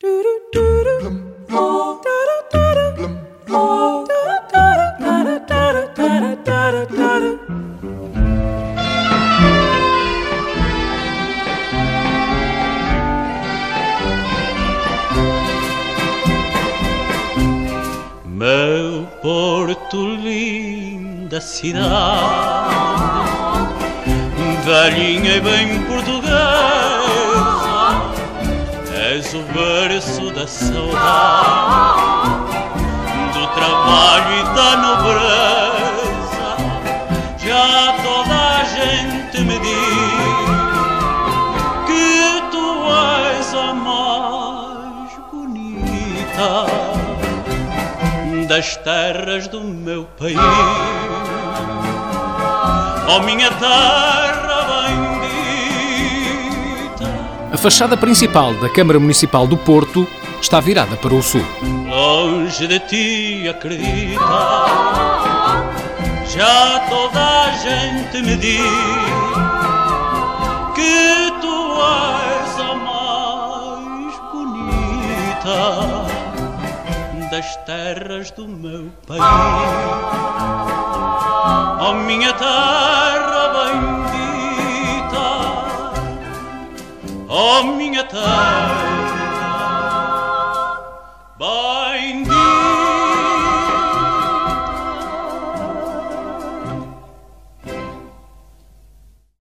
Meu Porto, linda cidade, velhinha e bem portuguesa, és o berço da saudade, do trabalho e da nobreza. Já toda a gente me diz que tu és a mais bonita das terras do meu país. Oh, minha terra A fachada principal da Câmara Municipal do Porto está virada para o sul. Longe de ti acredita, já toda a gente me diz que tu és a mais bonita das terras do meu país. Oh, minha terra minha terra